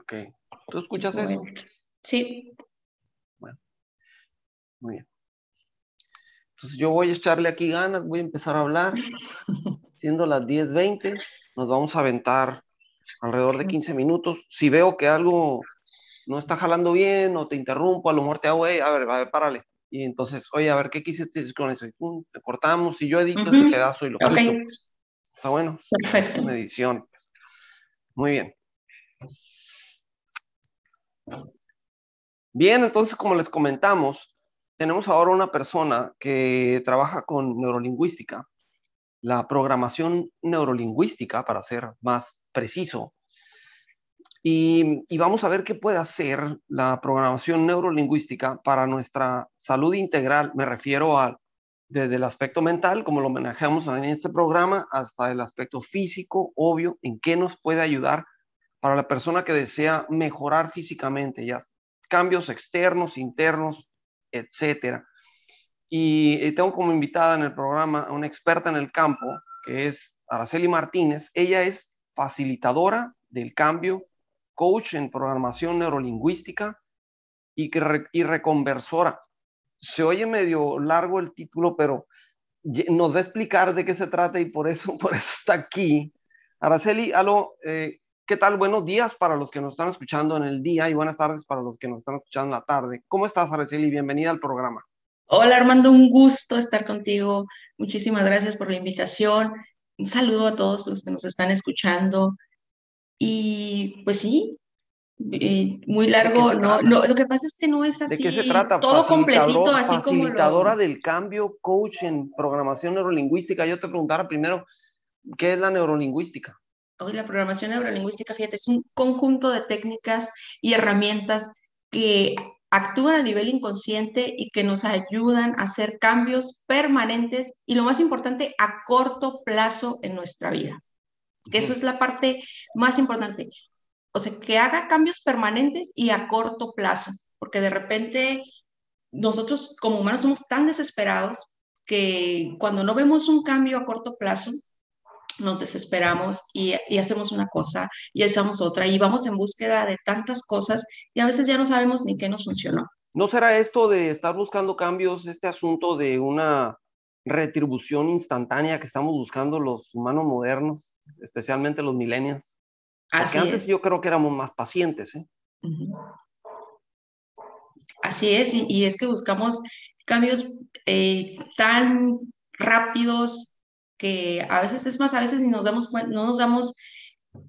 Ok. ¿Tú escuchas eso? Sí. Bueno, muy bien. Entonces yo voy a echarle aquí ganas, voy a empezar a hablar. Siendo las 10.20, nos vamos a aventar alrededor de 15 minutos. Si veo que algo no está jalando bien o te interrumpo, a lo mejor te hago, a ver, a ver, párale. Y entonces, oye, a ver, ¿qué quisiste decir con eso? Y pum, te cortamos y yo edito ese pedazo y lo okay. Está bueno. Perfecto. Medición. Muy bien. Bien, entonces, como les comentamos, tenemos ahora una persona que trabaja con neurolingüística, la programación neurolingüística, para ser más preciso, y, vamos a ver qué puede hacer la programación neurolingüística para nuestra salud integral. Me refiero a desde el aspecto mental, como lo manejamos en este programa, hasta el aspecto físico, obvio, en qué nos puede ayudar para la persona que desea mejorar físicamente, ya cambios externos, internos, etcétera. Y tengo como invitada en el programa a una experta en el campo, que es Araceli Martínez. Ella es facilitadora del cambio coach en programación neurolingüística y, y reconversora. Se oye medio largo el título, pero nos va a explicar de qué se trata y por eso, por eso está aquí. Araceli, aló, eh, ¿qué tal? Buenos días para los que nos están escuchando en el día y buenas tardes para los que nos están escuchando en la tarde. ¿Cómo estás, Araceli? Bienvenida al programa. Hola, Armando, un gusto estar contigo. Muchísimas gracias por la invitación. Un saludo a todos los que nos están escuchando. Y pues sí, eh, muy largo, no, lo que pasa es que no es así. ¿De qué se trata? Todo completito, así como. Facilitadora del cambio, coach en programación neurolingüística. Yo te preguntara primero, ¿qué es la neurolingüística? Hoy la programación neurolingüística, fíjate, es un conjunto de técnicas y herramientas que actúan a nivel inconsciente y que nos ayudan a hacer cambios permanentes y lo más importante, a corto plazo en nuestra vida que eso es la parte más importante. O sea, que haga cambios permanentes y a corto plazo, porque de repente nosotros como humanos somos tan desesperados que cuando no vemos un cambio a corto plazo, nos desesperamos y, hacemos una cosa y hacemos otra y vamos en búsqueda de tantas cosas y a veces ya no sabemos ni qué nos funcionó. ¿No será esto de estar buscando cambios, este asunto de una retribución instantánea que estamos buscando los humanos modernos, especialmente los millennials. Porque antes yo creo que éramos más pacientes. ¿eh? Así es, y, es que buscamos cambios eh, tan rápidos que a veces es más, a veces ni nos damos no nos damos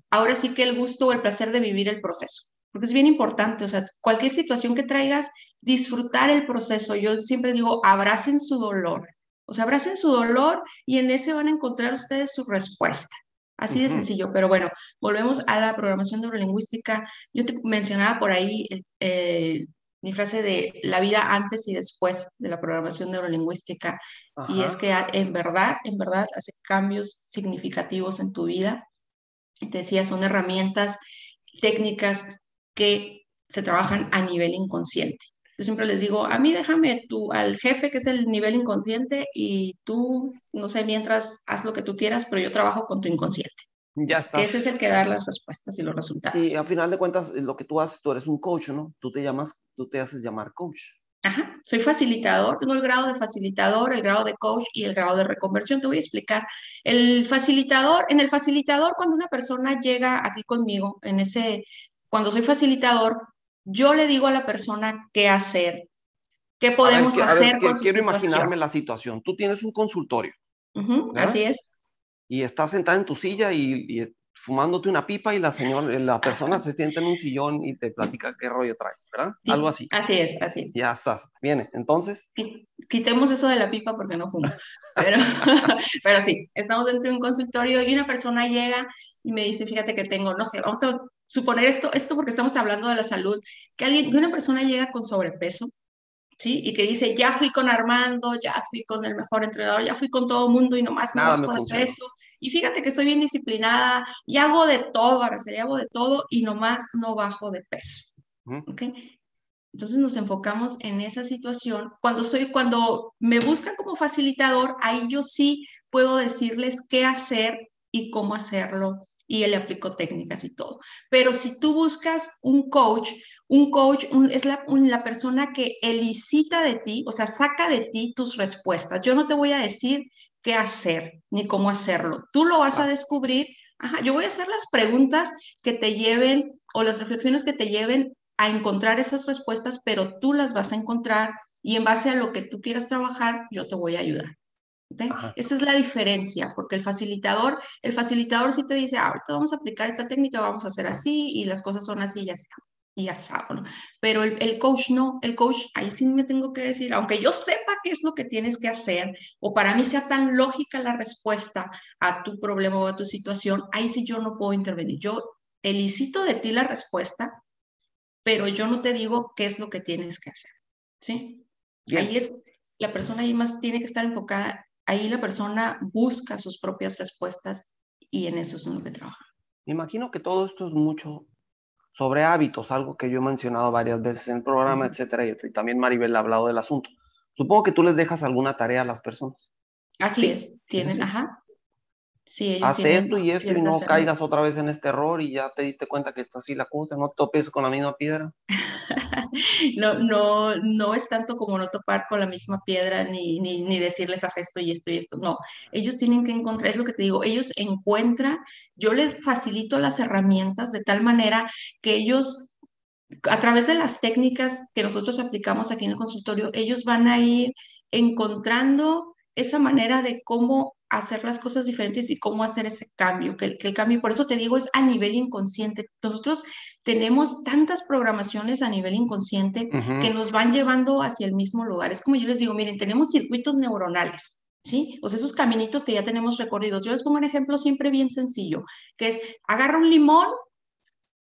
ahora sí que el gusto o el placer de vivir el proceso, porque es bien importante, o sea, cualquier situación que traigas, disfrutar el proceso. Yo siempre digo, abracen su dolor, o sea, abracen su dolor y en ese van a encontrar ustedes su respuesta. Así de sencillo, pero bueno, volvemos a la programación neurolingüística. Yo te mencionaba por ahí eh, mi frase de la vida antes y después de la programación neurolingüística. Y es que en verdad, en verdad hace cambios significativos en tu vida. Te decía, son herramientas técnicas que se trabajan a nivel inconsciente. Yo siempre les digo, a mí déjame tú al jefe, que es el nivel inconsciente, y tú, no sé, mientras haz lo que tú quieras, pero yo trabajo con tu inconsciente. Ya está. Que ese es el que da las respuestas y los resultados. Y al final de cuentas, lo que tú haces, tú eres un coach, ¿no? Tú te llamas, tú te haces llamar coach. Ajá, soy facilitador, tengo el grado de facilitador, el grado de coach y el grado de reconversión. Te voy a explicar. El facilitador, en el facilitador, cuando una persona llega aquí conmigo, en ese, cuando soy facilitador, yo le digo a la persona qué hacer, qué podemos hacer con Quiero imaginarme la situación. Tú tienes un consultorio. así es. Y estás sentada en tu silla y, fumándote una pipa y la señora, la persona se sienta en un sillón y te platica qué rollo trae, ¿verdad? Algo así. Así es, así es. Ya estás. Viene. Entonces. Quitemos eso de la pipa porque no fumo. Pero, pero sí, estamos dentro de un consultorio y una persona llega y me dice, fíjate que tengo, no sé, vamos a suponer esto, esto porque estamos hablando de la salud, que alguien, que una persona llega con sobrepeso, ¿sí? Y que dice, ya fui con Armando, ya fui con el mejor entrenador, ya fui con todo el mundo y nomás no bajo de peso. Y fíjate que soy bien disciplinada y hago de todo, y hago de todo y nomás no bajo de peso. ¿Ok? Entonces nos enfocamos en esa situación. Cuando soy, cuando me buscan como facilitador, ahí yo sí puedo decirles qué hacer y cómo hacerlo y él le aplicó técnicas y todo. Pero si tú buscas un coach, un coach es la, la persona que elicita de ti, o sea, saca de ti tus respuestas. Yo no te voy a decir qué hacer ni cómo hacerlo. Tú lo vas a descubrir. Ajá, yo voy a hacer las preguntas que te lleven o las reflexiones que te lleven a encontrar esas respuestas, pero tú las vas a encontrar y en base a lo que tú quieras trabajar, yo te voy a ayudar. Esa es la diferencia, porque el facilitador, el facilitador sí te dice, ah, ahorita vamos a aplicar esta técnica, vamos a hacer así y las cosas son así y así, y. Pero el, el, coach no, el coach, ahí sí me tengo que decir, aunque yo sepa qué es lo que tienes que hacer, o para mí sea tan lógica la respuesta a tu problema o a tu situación, ahí sí yo no puedo intervenir. Yo elicito de ti la respuesta, pero yo no te digo qué es lo que tienes que hacer, ¿sí? Ahí es, la persona ahí más tiene que estar enfocada, ahí la persona busca sus propias respuestas y en eso es en lo que trabaja. Me imagino que todo esto es mucho sobre hábitos, algo que yo he mencionado varias veces en el programa, etcétera, y también Maribel ha hablado del asunto. Supongo que tú les dejas alguna tarea a las personas. Así es, tienen, ajá. Sí, Hace esto y esto y no caigas otra vez en este error y ya te diste cuenta que está así la cosa, no topes con la misma piedra. no, no, no es tanto como no topar con la misma piedra ni, ni, ni, decirles haz esto y esto y esto. No, ellos tienen que encontrar, es lo que te digo, ellos encuentran, yo les facilito las herramientas de tal manera que ellos a través de las técnicas que nosotros aplicamos aquí en el consultorio, ellos van a ir encontrando esa manera de cómo hacer las cosas diferentes y cómo hacer ese cambio, que, el cambio, por eso te digo, es a nivel inconsciente. Nosotros tenemos tantas programaciones a nivel inconsciente que nos van llevando hacia el mismo lugar. Es como yo les digo, miren, tenemos circuitos neuronales. ¿Sí? O sea, esos caminitos que ya tenemos recorridos. Yo les pongo un ejemplo siempre bien sencillo, que es agarra un limón,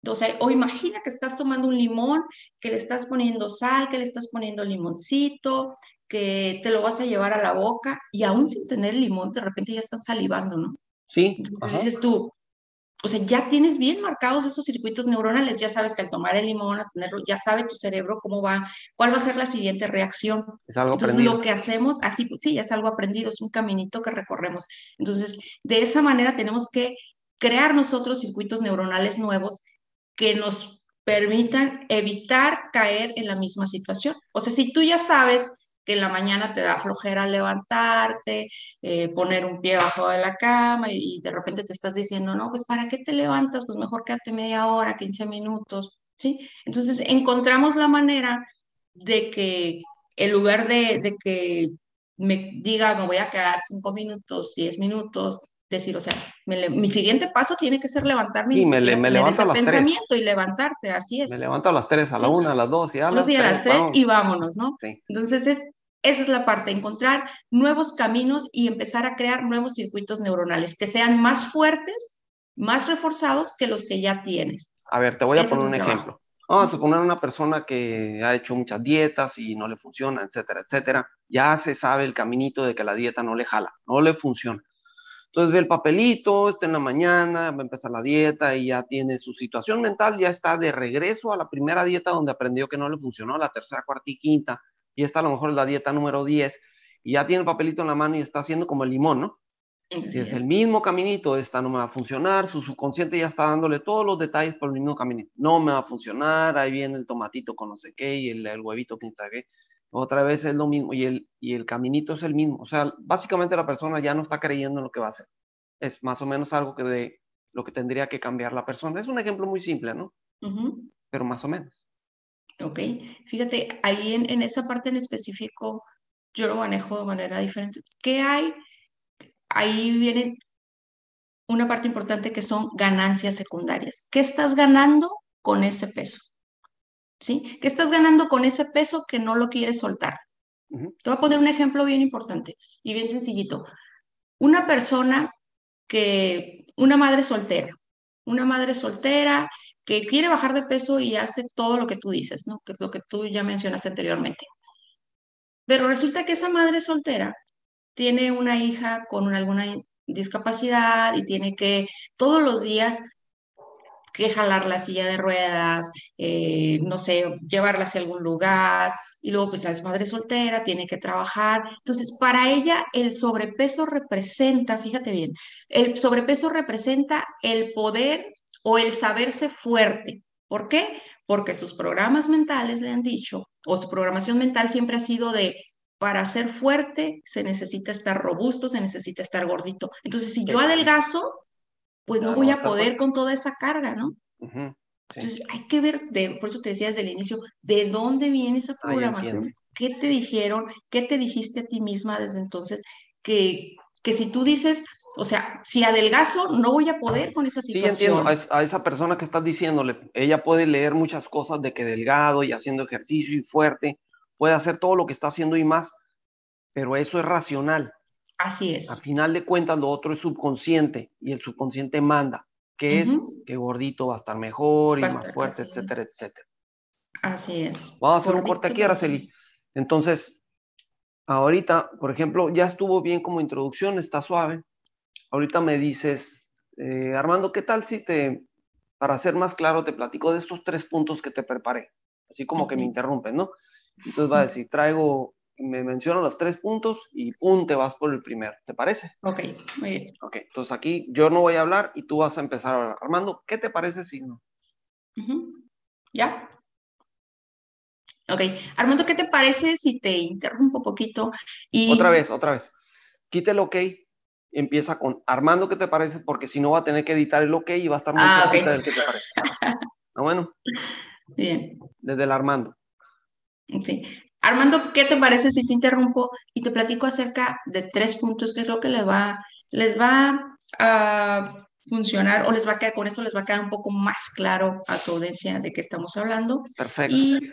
o sea, o imagina que estás tomando un limón, que le estás poniendo sal, que le estás poniendo limoncito, que te lo vas a llevar a la boca y aún sin tener limón, de repente ya estás salivando, ¿no? Sí. Entonces dices tú, o sea, ya tienes bien marcados esos circuitos neuronales, ya sabes que al tomar el limón, a tenerlo, ya sabe tu cerebro cómo va, cuál va a ser la siguiente reacción. Es algo Entonces, aprendido. lo que hacemos, así, pues sí, es algo aprendido, es un caminito que recorremos. Entonces, de esa manera tenemos que crear nosotros circuitos neuronales nuevos que nos permitan evitar caer en la misma situación. O sea, si tú ya sabes que en la mañana te da flojera levantarte, eh, poner un pie bajo de la cama y, de repente te estás diciendo, no, pues ¿para qué te levantas? Pues mejor quédate media hora, 15 minutos, ¿sí? Entonces encontramos la manera de que en lugar de, de que me diga, me voy a quedar 5 minutos, 10 minutos, decir, o sea, mi siguiente paso tiene que ser levantarme y me, me levanto a las pensamiento y levantarte, así es. Me levanto a las 3, a la 1, a las 2 y a las 3. a las 3 y vámonos, ¿no? Sí. Entonces es esa es la parte, encontrar nuevos caminos y empezar a crear nuevos circuitos neuronales que sean más fuertes, más reforzados que los que ya tienes. A ver, te voy a poner un ejemplo. Vamos a suponer una persona que ha hecho muchas dietas y no le funciona, etcétera, etcétera. Ya se sabe el caminito de que la dieta no le jala, no le funciona. Entonces ve el papelito, está en la mañana, va a empezar la dieta y ya tiene su situación mental, ya está de regreso a la primera dieta donde aprendió que no le funcionó, la tercera, cuarta y quinta, y esta a lo mejor la dieta número 10, y ya tiene el papelito en la mano y está haciendo como el limón, ¿no? si es, el mismo caminito, esta no me va a funcionar, su subconsciente ya está dándole todos los detalles por el mismo caminito. No me va a funcionar, ahí viene el tomatito con no sé qué y el, huevito, quién sabe Otra vez es lo mismo y el, y el caminito es el mismo. O sea, básicamente la persona ya no está creyendo en lo que va a hacer. Es más o menos algo que de lo que tendría que cambiar la persona. Es un ejemplo muy simple, ¿no? Pero más o menos. ¿ok? Fíjate, ahí en, esa parte en específico yo lo manejo de manera diferente. ¿Qué hay? Ahí viene una parte importante que son ganancias secundarias. ¿Qué estás ganando con ese peso? ¿Sí? ¿Qué estás ganando con ese peso que no lo quieres soltar? Te voy a poner un ejemplo bien importante y bien sencillito. Una persona que, una madre soltera, una madre soltera que quiere bajar de peso y hace todo lo que tú dices, ¿no? Que es lo que tú ya mencionaste anteriormente. Pero resulta que esa madre soltera tiene una hija con alguna discapacidad y tiene que todos los días que jalar la silla de ruedas, eh, no sé, llevarla hacia algún lugar, y luego pues es madre soltera, tiene que trabajar. Entonces, para ella el sobrepeso representa, fíjate bien, el sobrepeso representa el poder o el saberse fuerte. ¿Por qué? Porque sus programas mentales le han dicho, o su programación mental siempre ha sido de, para ser fuerte se necesita estar robusto, se necesita estar gordito. Entonces, si yo adelgazo, pues no voy a poder con toda esa carga, ¿no? Entonces hay que ver, por eso te decía desde el inicio, de dónde viene esa programación, qué te dijeron, qué te dijiste a ti misma desde entonces, que, que si tú dices, o sea, si adelgazo, no voy a poder con esa situación. Sí, entiendo, a, esa persona que estás diciéndole, ella puede leer muchas cosas de que delgado y haciendo ejercicio y fuerte, puede hacer todo lo que está haciendo y más, pero eso es racional. Así es. A final de cuentas, lo otro es subconsciente y el subconsciente manda que es que gordito va a estar mejor y más fuerte, etcétera, etcétera. Así es. Vamos a hacer un corte aquí, Araceli. Entonces, ahorita, por ejemplo, ya estuvo bien como introducción, está suave. Ahorita me dices, eh, Armando, ¿qué tal si te, para ser más claro, te platico de estos tres puntos que te preparé? Así como que me interrumpen, ¿no? Entonces va a decir, traigo me menciono los tres puntos y pum, te vas por el primero. ¿Te parece? Ok, muy bien. Ok, entonces aquí yo no voy a hablar y tú vas a empezar a hablar. Armando, ¿qué te parece si no? ¿Ya? Ok, Armando, ¿qué te parece si te interrumpo un poquito? Y... Otra vez, otra vez. Quite el ok, empieza con Armando, ¿qué te parece? Porque si no va a tener que editar el ok y va a estar muy ah, cerquita del que te parece. ¿Ah, bueno? Bien. Desde el Armando. Sí. Armando, ¿qué te parece si te interrumpo y te platico acerca de tres puntos que creo que les va, les va a funcionar o les va a quedar, con eso les va a quedar un poco más claro a tu audiencia de qué estamos hablando. Perfecto. Y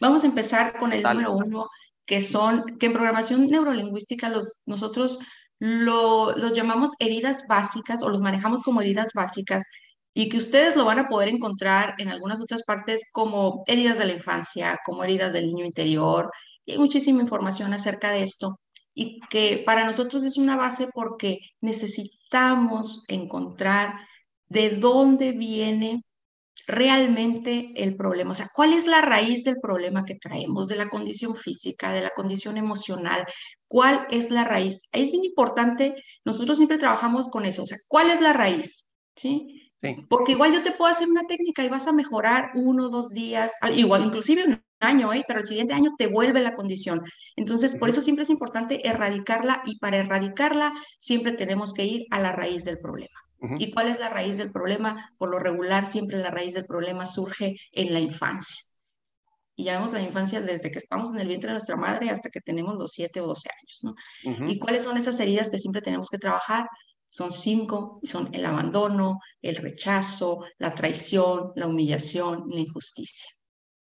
vamos a empezar con el número uno, que son, que en programación neurolingüística los, nosotros lo, los llamamos heridas básicas o los manejamos como heridas básicas y que ustedes lo van a poder encontrar en algunas otras partes como heridas de la infancia, como heridas del niño interior, y hay muchísima información acerca de esto y que para nosotros es una base porque necesitamos encontrar de dónde viene realmente el problema, o sea, cuál es la raíz del problema que traemos, de la condición física, de la condición emocional, cuál es la raíz. Es bien importante, nosotros siempre trabajamos con eso, o sea, ¿cuál es la raíz? ¿Sí? Porque igual yo te puedo hacer una técnica y vas a mejorar uno o dos días, igual inclusive un año, ¿eh? pero el siguiente año te vuelve la condición. Entonces, por eso siempre es importante erradicarla y para erradicarla siempre tenemos que ir a la raíz del problema. ¿Y cuál es la raíz del problema? Por lo regular, siempre la raíz del problema surge en la infancia. Y ya vemos la infancia desde que estamos en el vientre de nuestra madre hasta que tenemos los 7 o 12 años, ¿no? ¿Y cuáles son esas heridas que siempre tenemos que trabajar? Son cinco y son el abandono, el rechazo, la traición, la humillación y la injusticia.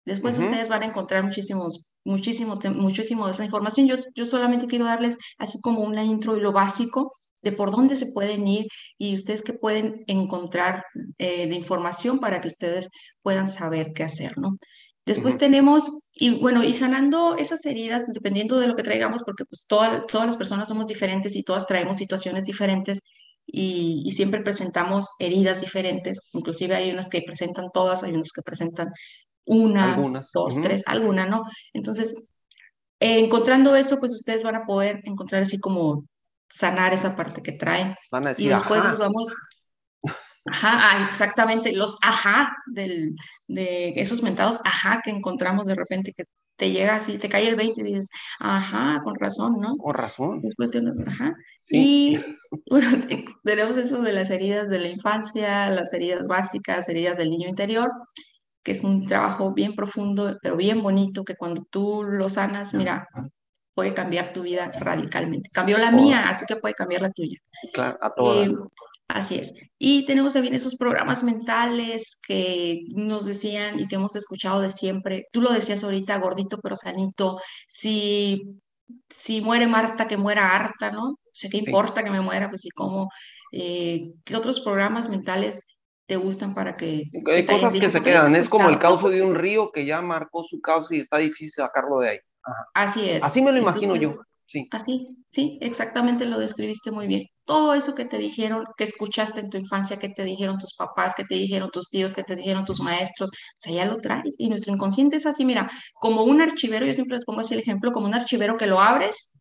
Después ustedes van a encontrar muchísimos, muchísimo, muchísimo de esa información. Yo, yo solamente quiero darles así como una intro y lo básico de por dónde se pueden ir y ustedes que pueden encontrar eh, de información para que ustedes puedan saber qué hacer, ¿no? Después tenemos, y bueno, y sanando esas heridas, dependiendo de lo que traigamos, porque pues todas las personas somos diferentes y todas traemos situaciones diferentes, y, siempre presentamos heridas diferentes, inclusive hay unas que presentan todas, hay unas que presentan una, dos, tres, alguna, ¿no? Entonces, encontrando eso, pues ustedes van a poder encontrar así como sanar esa parte que traen. y después nos vamos... Ajá, ah, exactamente, los ajá del, de esos mentados ajá que encontramos de repente que te llega así, te cae el 20 y dices, ajá, con razón, ¿no? Con razón. Es cuestión de, ajá. Y bueno, tenemos eso de las heridas de la infancia, las heridas básicas, heridas del niño interior, que es un trabajo bien profundo, pero bien bonito, que cuando tú lo sanas, mira, puede cambiar tu vida radicalmente. Cambió la mía, así que puede cambiar la tuya. Claro, a todas. Eh, Así es. Y tenemos también esos programas mentales que nos decían y que hemos escuchado de siempre. Tú lo decías ahorita, gordito pero sanito. Si, si muere Marta, que muera harta, ¿no? O sea, ¿qué importa que me muera? Pues y cómo. Eh, ¿Qué otros programas mentales te gustan para que... Hay cosas que se quedan. Es como el cauce de un río que ya marcó su cauce y está difícil sacarlo de ahí. Así es. Así me lo imagino yo. Sí. Así, sí, exactamente lo describiste muy bien. Todo eso que te dijeron, que escuchaste en tu infancia, que te dijeron tus papás, que te dijeron tus tíos, que te dijeron tus maestros, o sea, ya lo traes. Y nuestro inconsciente es así, mira, como un archivero, yo siempre les pongo así el ejemplo, como un archivero que lo abres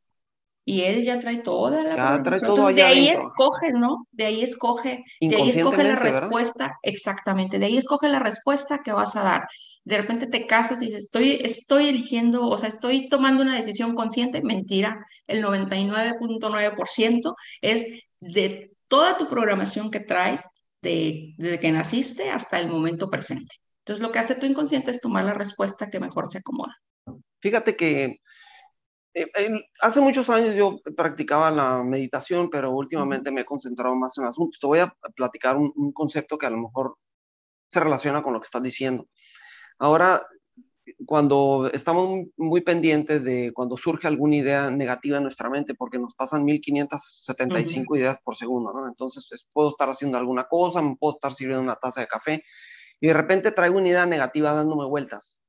y él ya trae toda la Ya trae programación. todo Entonces, de ahí escoge, ¿no? De ahí escoge, de ahí escoge la respuesta, exactamente, de ahí escoge la respuesta que vas a dar. De repente te casas y dices, estoy, estoy eligiendo, o sea, estoy tomando una decisión consciente. Mentira, el 99.9% es de toda tu programación que traes de, desde que naciste hasta el momento presente. Entonces, lo que hace tu inconsciente es tomar la respuesta que mejor se acomoda. Fíjate que eh, hace muchos años yo practicaba la meditación, pero últimamente me he concentrado más en asuntos. Te voy a platicar un, un concepto que a lo mejor se relaciona con lo que estás diciendo. Ahora, cuando estamos muy, pendientes de cuando surge alguna idea negativa en nuestra mente, porque nos pasan 1575 ideas por segundo, ¿no? Entonces, es- puedo estar haciendo alguna cosa, puedo estar sirviendo una taza de café y de repente traigo una idea negativa dándome vueltas.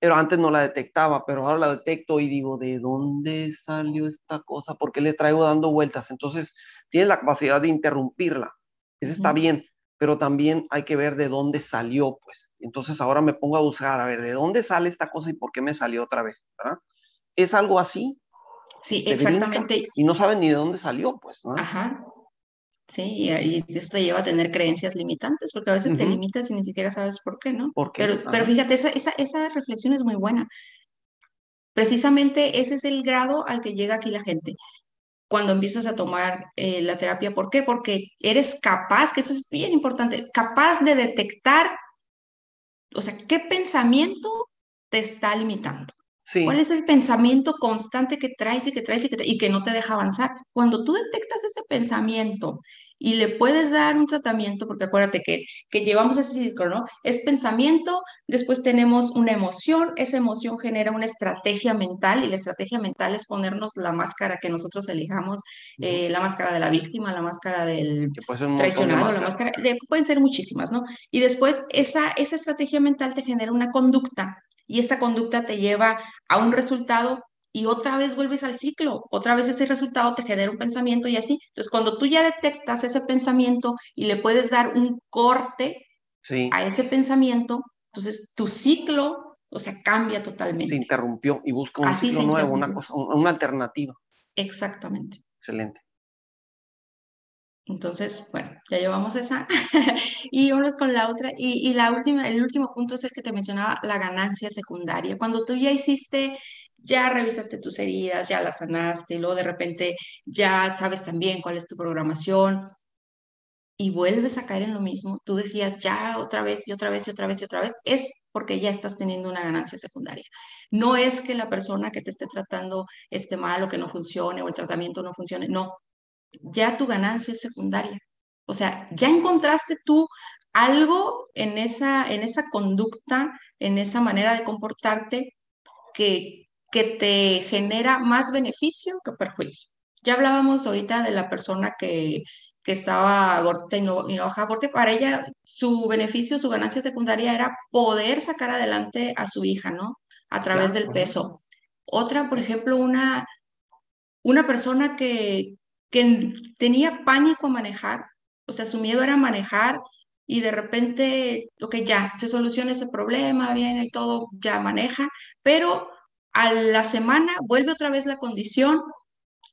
Pero antes no la detectaba, pero ahora la detecto y digo, ¿de dónde salió esta cosa? ¿Por qué le traigo dando vueltas? Entonces, tienes la capacidad de interrumpirla. Eso está Ujú. bien, pero también hay que ver de dónde salió, pues. Entonces ahora me pongo a buscar, a ver, ¿de dónde sale esta cosa y por qué me salió otra vez? ¿verdad? Es algo así, Sí, te brinca exactamente. y no sabes ni de dónde salió, pues, ¿no? Ajá. Sí, y, y eso te lleva a tener creencias limitantes, porque a veces te limitas y ni siquiera sabes por qué, ¿no? ¿Por qué? Pero, fíjate, esa, esa, esa reflexión es muy buena. Precisamente ese es el grado al que llega aquí la gente cuando empiezas a tomar eh, la terapia. ¿Por qué? Porque eres capaz, que eso es bien importante, capaz de detectar, o sea, qué pensamiento te está limitando. ¿Cuál es el pensamiento constante que traes y que traes y que, y que no te deja avanzar? Cuando tú detectas ese pensamiento y le puedes dar un tratamiento, porque acuérdate que, que llevamos ese ciclo, ¿no? Es pensamiento, después tenemos una emoción, esa emoción genera una estrategia mental y la estrategia mental es ponernos la máscara que nosotros elijamos, eh, la máscara de la víctima, la máscara del montón de traicionado, la máscara, de, pueden ser muchísimas, ¿no? Y después esa, esa estrategia mental te genera una conducta y esa conducta te lleva a un resultado y otra vez vuelves al ciclo, otra vez ese resultado te genera un pensamiento y así. Entonces, cuando tú ya detectas ese pensamiento y le puedes dar un corte Sí, a ese pensamiento, entonces tu ciclo, o sea, cambia se totalmente. interrumpió y busca un Así ciclo se nuevo, una cosa, una alternativa. Exactamente. Excelente. Entonces, bueno, ya llevamos esa. y vamos con la otra. Y, y la última, el último punto es el que te mencionaba, la ganancia secundaria. Cuando tú ya hiciste, ya revisaste tus heridas, ya las sanaste, y luego de repente ya sabes también cuál es tu programación y vuelves a caer en lo mismo, tú decías ya otra vez y otra vez y otra vez y otra vez, es porque ya estás teniendo una ganancia secundaria. No es que la persona que te esté tratando esté mal o que no funcione o el tratamiento no funcione, no, ya tu ganancia es secundaria. O sea, ya encontraste tú algo en esa, en esa conducta, en esa manera de comportarte que, que te genera más beneficio que perjuicio. Ya hablábamos ahorita de la persona que, que estaba gordita y no, y no bajaba, porque para ella su beneficio, su ganancia secundaria era poder sacar adelante a su hija, ¿no? A través del peso. Otra, por ejemplo, una, una persona que, que tenía pánico a manejar, o sea, su miedo era manejar y de repente, ok, ya, se soluciona ese problema, viene y todo, ya maneja, pero a la semana vuelve otra vez la condición.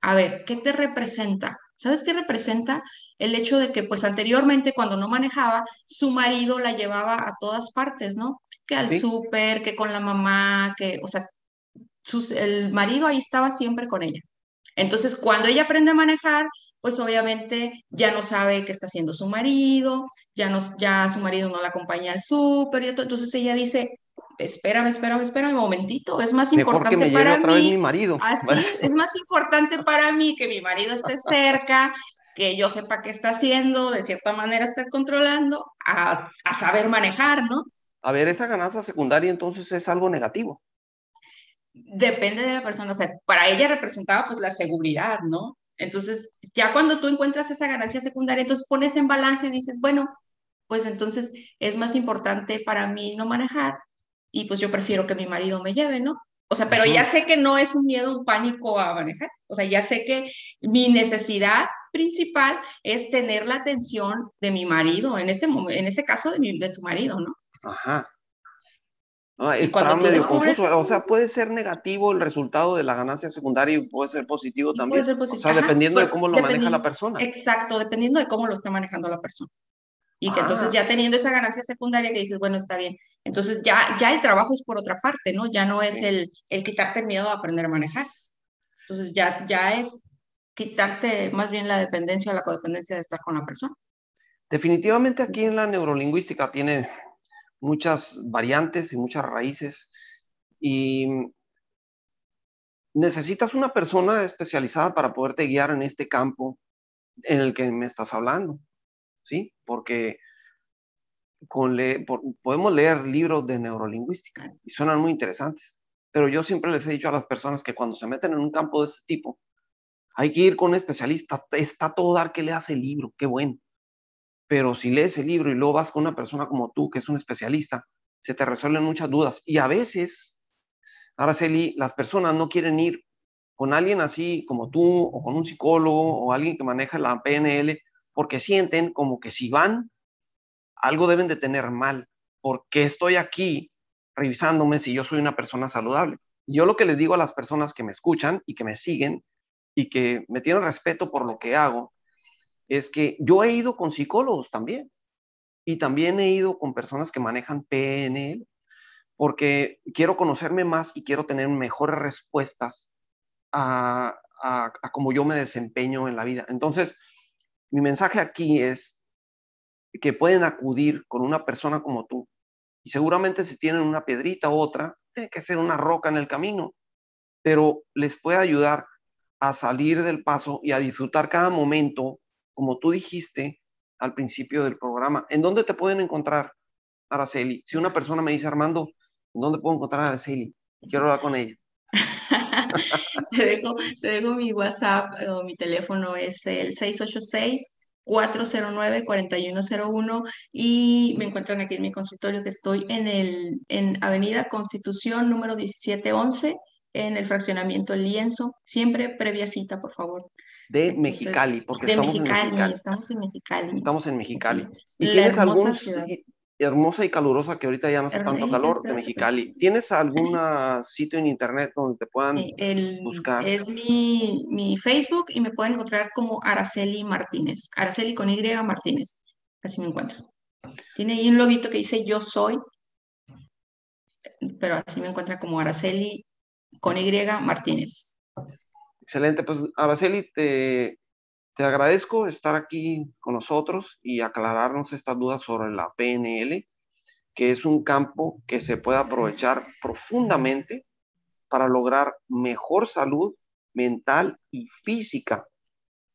A ver, ¿qué te representa? ¿Sabes qué representa? El hecho de que, pues anteriormente, cuando no manejaba, su marido la llevaba a todas partes, ¿no? Que al Sí, súper, que con la mamá, que, o sea, sus- el marido ahí estaba siempre con ella. Entonces, cuando ella aprende a manejar, pues obviamente ya no sabe qué está haciendo su marido, ya, no, ya su marido no la acompaña al súper, y todo. entonces ella dice, espérame, espérame, espérame un momentito, es más mejor que importante me lleve para otra vez mi mí, marido. así, es más importante para mí que mi marido esté cerca, que yo sepa qué está haciendo, de cierta manera estar controlando, a, a saber manejar, ¿no? A ver, esa ganancia secundaria entonces es algo negativo. Depende de la persona, o sea, para ella representaba pues la seguridad, ¿no? Entonces, ya cuando tú encuentras esa ganancia secundaria, entonces pones en balance y dices, bueno, pues entonces es más importante para mí no manejar y pues yo prefiero que mi marido me lleve, ¿no? O sea, pero ya sé que no es un miedo, un pánico a manejar. O sea, ya sé que mi necesidad principal es tener la atención de mi marido, en este en ese caso de, mi, de su marido, ¿no? Ajá. No, está medio confuso. O sea, puede ser negativo el resultado de la ganancia secundaria y puede ser positivo también. Puede ser positivo. O sea, dependiendo de cómo lo maneja la persona. Exacto, dependiendo de cómo lo está manejando la persona. Y que entonces ah. ya teniendo esa ganancia secundaria que dices, bueno, está bien. Entonces ya, ya el trabajo es por otra parte, ¿no? Ya no es el, el quitarte el miedo a aprender a manejar. Entonces ya, ya es quitarte más bien la dependencia o la codependencia de estar con la persona. Definitivamente aquí en la neurolingüística tiene muchas variantes y muchas raíces y necesitas una persona especializada para poderte guiar en este campo en el que me estás hablando. ¿sí? Porque con podemos leer libros de neurolingüística y suenan muy interesantes, pero yo siempre les he dicho a las personas que cuando se meten en un campo de este tipo, hay que ir con un especialista, está todo dar que leas el libro, qué bueno. Pero si lees el libro y luego vas con una persona como tú, que es un especialista, se te resuelven muchas dudas. Y a veces, Araceli, las personas no quieren ir con alguien así como tú, o con un psicólogo, o alguien que maneja la PNL, porque sienten como que si van, algo deben de tener mal, porque estoy aquí revisándome si yo soy una persona saludable. Yo lo que les digo a las personas que me escuchan y que me siguen y que me tienen respeto por lo que hago, es que yo he ido con psicólogos también y también he ido con personas que manejan PNL porque quiero conocerme más y quiero tener mejores respuestas a, a, cómo yo me desempeño en la vida. Entonces, mi mensaje aquí es que pueden acudir con una persona como tú y seguramente si tienen una piedrita u otra, tiene que ser una roca en el camino, pero les puede ayudar a salir del paso y a disfrutar cada momento, como tú dijiste al principio del programa. ¿En dónde te pueden encontrar, Araceli? Si una persona me dice, Armando, ¿en dónde puedo encontrar a Araceli? Quiero hablar con ella. te, dejo, te dejo mi WhatsApp o mi teléfono es el 686 409-4101 y me encuentran aquí en mi consultorio que estoy en, el, en Avenida Constitución número 1711 en el fraccionamiento El Lienzo. Siempre previa cita, por favor. De Mexicali, porque de estamos Mexicali, en Mexicali. Estamos en Mexicali. Estamos en Mexicali. ¿Y tienes algún, hermosa y calurosa que ahorita ya no hace tanto calor de Mexicali. ¿Tienes algún sitio en internet donde te puedan buscar? Es mi, mi, Facebook y me pueden encontrar como Araceli Martínez. Araceli con Y Martínez. Así me encuentro. Tiene ahí un loguito que dice Yo soy, pero así me encuentra como Araceli con Y Martínez. Excelente, pues Araceli, te, te agradezco estar aquí con nosotros y aclararnos estas dudas sobre la PNL, que es un campo que se puede aprovechar profundamente para lograr mejor salud mental y física.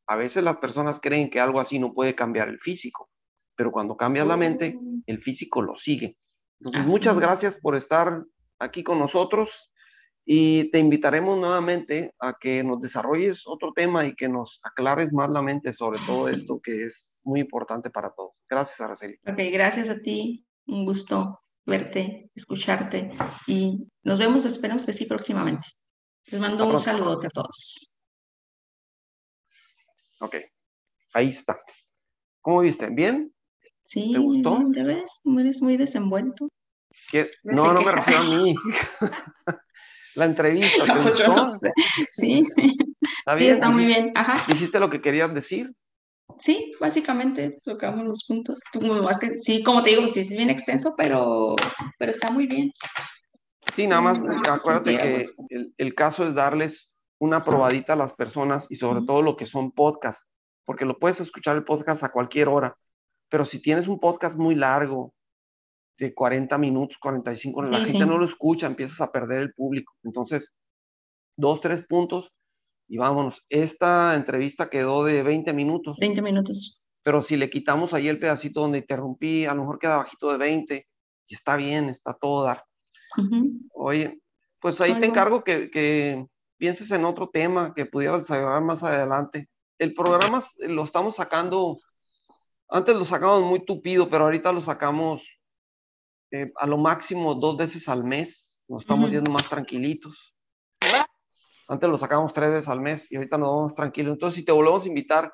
A veces las personas creen que algo así no puede cambiar el físico, pero cuando cambias la mente, el físico lo sigue. Entonces, muchas gracias por estar aquí con nosotros y te invitaremos nuevamente a que nos desarrolles otro tema y que nos aclares más la mente sobre todo esto que es muy importante para todos. Gracias, Araceli. Ok, gracias a ti. Un gusto verte, escucharte y nos vemos, esperamos que sí próximamente. Les mando un saludote a todos. Ok, ahí está. ¿Cómo viste? ¿Bien? Sí, ¿te gustó? ¿Ya ves? Eres muy desenvuelto. No, no me refiero a mí. la entrevista. ¿te pues no sé. Sí. ¿Está bien? Sí, está muy bien. Ajá. ¿Dijiste lo que querías decir? Sí, básicamente tocamos los puntos. Tú, más que, sí, como te digo, sí es bien extenso, pero, pero está muy bien. Sí, nada más acuérdate que el, el, caso es darles una probadita a las personas y sobre todo lo que son podcasts, porque lo puedes escuchar el podcast a cualquier hora, pero si tienes un podcast muy largo, de 40 minutos, 45, la gente no lo escucha, empiezas a perder el público. Entonces, dos, tres puntos y vámonos. Esta entrevista quedó de 20 minutos. 20 minutos. Pero si le quitamos ahí el pedacito donde interrumpí, a lo mejor queda bajito de 20 y está bien, está todo dar. Oye, pues ahí te encargo que, que, pienses en otro tema que pudieras desarrollar más adelante. El programa lo estamos sacando, antes lo sacamos muy tupido, pero ahorita lo sacamos eh, a lo máximo dos veces al mes, nos estamos yendo más tranquilitos. Antes lo sacábamos tres veces al mes y ahorita nos vamos tranquilos. Entonces, si te volvemos a invitar,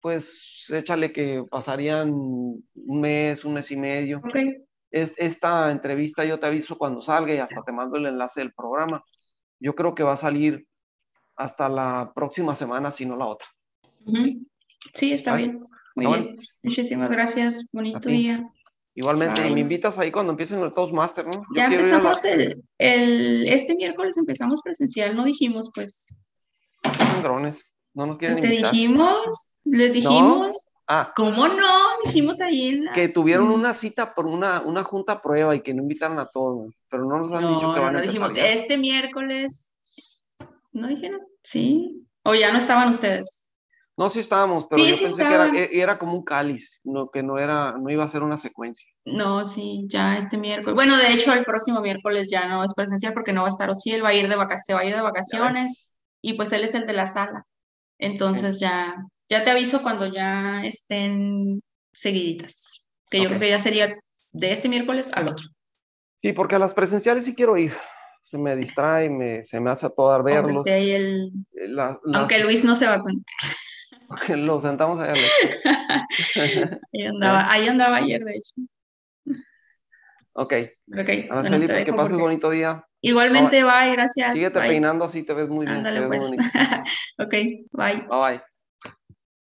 pues échale que pasarían un mes, un mes y medio. Ok. Es, esta entrevista yo te aviso cuando salga y hasta te mando el enlace del programa. Yo creo que va a salir hasta la próxima semana, si no la otra. Sí, está ¿Vale? bien. Muy Está bien. Muchísimas gracias. Bonito día. Igualmente, y Bye. me invitas ahí cuando empiecen el Toastmaster, ¿no? Yo Ya la- empezamos el, el, este miércoles empezamos presencial, no dijimos, pues, sangrones. No nos quieren pues te dijimos, les dijimos, Ah, ¿cómo no? Dijimos ahí en la... que tuvieron una cita por una, una junta prueba y que no invitaron a todos, pero no nos han No, dicho que van no a dijimos, empezar ya. este miércoles, ¿no dijeron? Sí, o ya no estaban ustedes. No, sí estábamos, pero Sí, yo sí pensé que era, e- era como un cáliz, no, que no era, no iba a ser una secuencia. No, sí, ya este miércoles. Bueno, de hecho, el próximo miércoles ya no es presencial porque no va a estar Ociel, va a ir de vacaciones, va a ir de vacaciones y pues él es el de la sala. Entonces ya, ya te aviso cuando ya estén seguiditas, que yo creo que ya sería de este miércoles al otro. Sí, porque a las presenciales sí quiero ir. Se me distrae, me, se me hace a todo dar Aunque verlos. esté ahí el, Eh, aunque Luis no se va con, Lo sentamos allá. ahí andaba, ahí andaba ayer, de hecho. Ok, Ok, bueno, Araceli, te pues que pases porque- bonito día. Igualmente, bye, gracias. Síguete bye. peinando así, te ves muy bien. Ándale, pues. Ok, bye. Bye bye.